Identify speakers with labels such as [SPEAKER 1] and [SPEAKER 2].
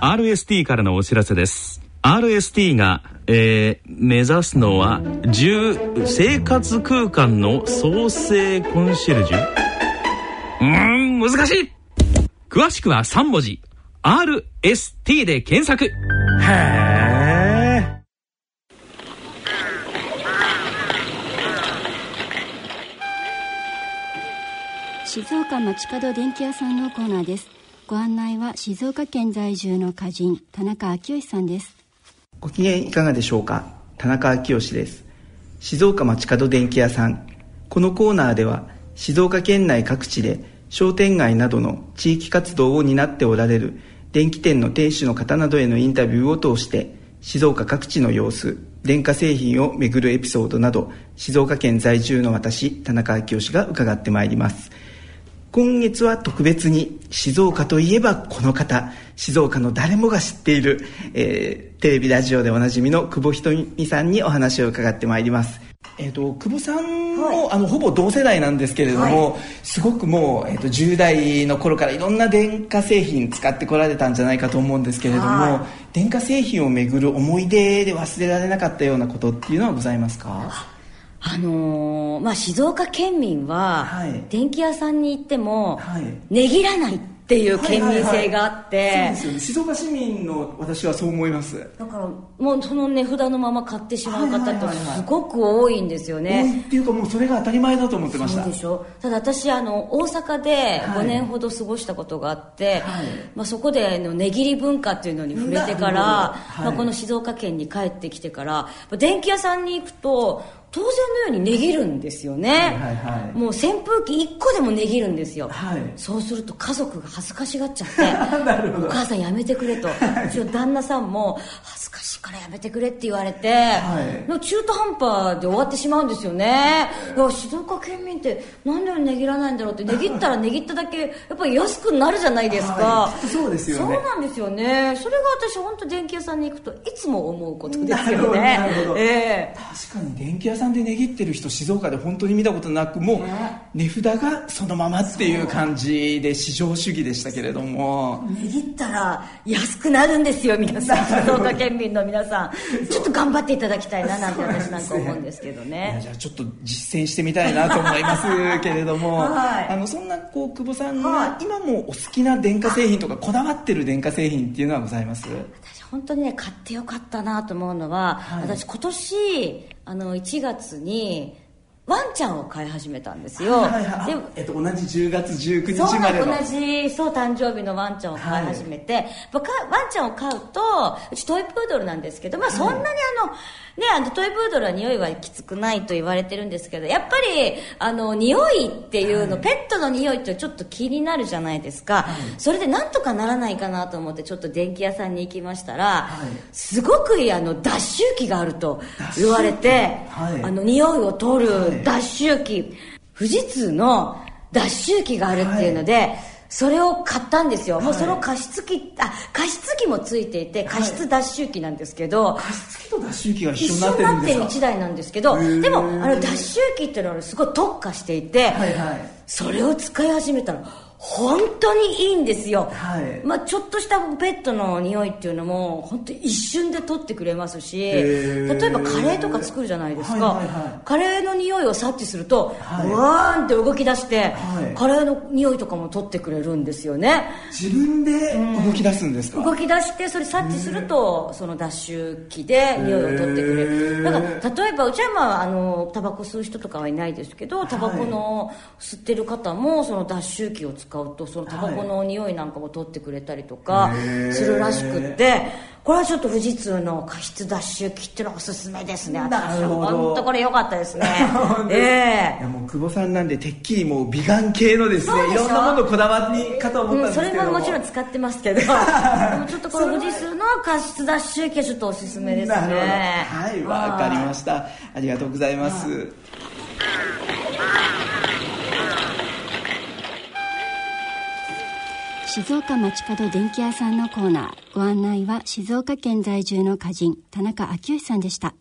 [SPEAKER 1] RST からのお知らせです。RST が、えー、目指すのは10生活空間の創生コンシェルジュ？うーん難しい。詳しくは3文字。RST で検索。へえ
[SPEAKER 2] 静岡町角電気屋さんのコーナーですご案内は静岡県在住の歌人田中昭義さんです。
[SPEAKER 3] ご機嫌いかがでしょうか？田中昭義です。静岡町角電気屋さん。このコーナーでは静岡県内各地で商店街などの地域活動を担っておられる電気店の店主の方などへのインタビューを通して静岡各地の様子電化製品をめぐるエピソードなど静岡県在住の私田中昭義が伺ってまいります。今月は特別に静岡といえばこの方。静岡の誰もが知っている、えー、テレビラジオでおなじみの久保ひとみさんにお話を伺ってまいります。えーと、久保さんも、はい、あのほぼ同世代なんですけれども、はい、すごくもう、えーと、10代の頃からいろんな電化製品使ってこられたんじゃないかと思うんですけれども、はい、電化製品をめぐる思い出で忘れられなかったようなことっていうのはございますか？
[SPEAKER 4] あのー、まあ、静岡県民は、電気屋さんに行っても、値切らないってっていう県民性があって、はいはいはい、そう
[SPEAKER 3] ですよね。静岡市民の私はそう思います。
[SPEAKER 4] だからもうその値札のまま買ってしまう方ってすごく多いんですよね、はいはい
[SPEAKER 3] はい、多いっていうかもうそれが当たり前だと思ってました。
[SPEAKER 4] そうでしょ。ただ私あの大阪で5年ほど過ごしたことがあって、はい、まあ、そこでの値切り文化っていうのに触れてから、はい、まあ、この静岡県に帰ってきてから電気屋さんに行くと当然のように値切るんですよね、はいはい。はい、もう扇風機1個でも値切るんですよ、はい、そうすると家族が恥ずかしがっちゃって お母さんやめてくれと、はい、うちの旦那さんも恥ずからやめてくれって言われて、はい、中途半端で終わってしまうんですよね、はい、静岡県民ってなんで値切らないんだろうって値切ったら値切っただけ やっぱり安くなるじゃないですか、
[SPEAKER 3] そうですよ
[SPEAKER 4] ね。そうなんですよね。それが私本当電気屋さんに行くといつも思うことですよね。
[SPEAKER 3] えー、確かに電気屋さんで値切ってる人静岡で本当に見たことなくもう値札がそのままっていう感じで市場主義でしたけれども。
[SPEAKER 4] 値切ったら安くなるんですよ皆さん。静岡県民の皆さんちょっと頑張っていただきたいななんて私なんか思うんですけどね。
[SPEAKER 3] じゃあちょっと実践してみたいなと思いますけれども、はい、あのそんなこう久保さんが今もお好きな電化製品とかこだわってる電化製品っていうのはございます？
[SPEAKER 4] 私本当にね買ってよかったなと思うのは、はい、私今年あの1月にワンちゃんを飼い始めたんですよ、はいはい
[SPEAKER 3] でえっと、同じ10月19日まで
[SPEAKER 4] の。同じそう誕生日のワンちゃんを飼い始めて、はい、ワンちゃんを飼うとうちトイプードルなんですけど、まあ、そんなにあの、ね、あのトイプードルは匂いはきつくないと言われてるんですけどやっぱりあの匂いっていうの、はい、ペットの匂いってちょっと気になるじゃないですか、はい、それでなんとかならないかなと思ってちょっと電気屋さんに行きましたら、はい、すごくいいあの脱臭機があると言われて、あの匂いを取る脱臭機、富士通の脱臭機があるっていうので、それを買ったんですよ、はい、もうその加湿器あ加湿器もついていて加湿脱臭機なんですけど、
[SPEAKER 3] 加湿器と脱臭機が一緒になってるんですか？
[SPEAKER 4] 一緒になってる1台なんですけどでもあの脱臭機っていうのはすごい特化していて、はいはい、それを使い始めたら本当にいいんですよ、はい、まあ、ちょっとしたペットの匂いっていうのも本当一瞬で取ってくれますし例えばカレーとか作るじゃないですか、はいはいはい、カレーの匂いを察知すると、はい、わーんって動き出して、はい、カレーの匂いとかも取ってくれるんですよね。
[SPEAKER 3] 自分で動き出すんですか、
[SPEAKER 4] うん、動き出してそれ察知するとその脱臭機で匂いを取ってくれる。だから例えばうちはまああのタバコ吸う人とかはいないですけどタバコの吸ってる方もその脱臭機を使使うとそのタバコの匂いなんかも取ってくれたりとかするらしくって、これはちょっと富士通の加湿脱臭機っていうのはおすすめですね。私は本当これ良かったですね。
[SPEAKER 3] ええ。ー、いやもう久保さんなんでてっきりもう美顔系のですねいろんなものこだわりかと思ったんですけど、うん、
[SPEAKER 4] それももちろん使ってますけど。でもちょっとこの富士通の加湿脱臭機はちょっとおすすめですね。
[SPEAKER 3] はいわかりました。ありがとうございます
[SPEAKER 2] 静岡町角電気屋さんのコーナー。ご案内は静岡県在住の歌人田中昭義さんでした。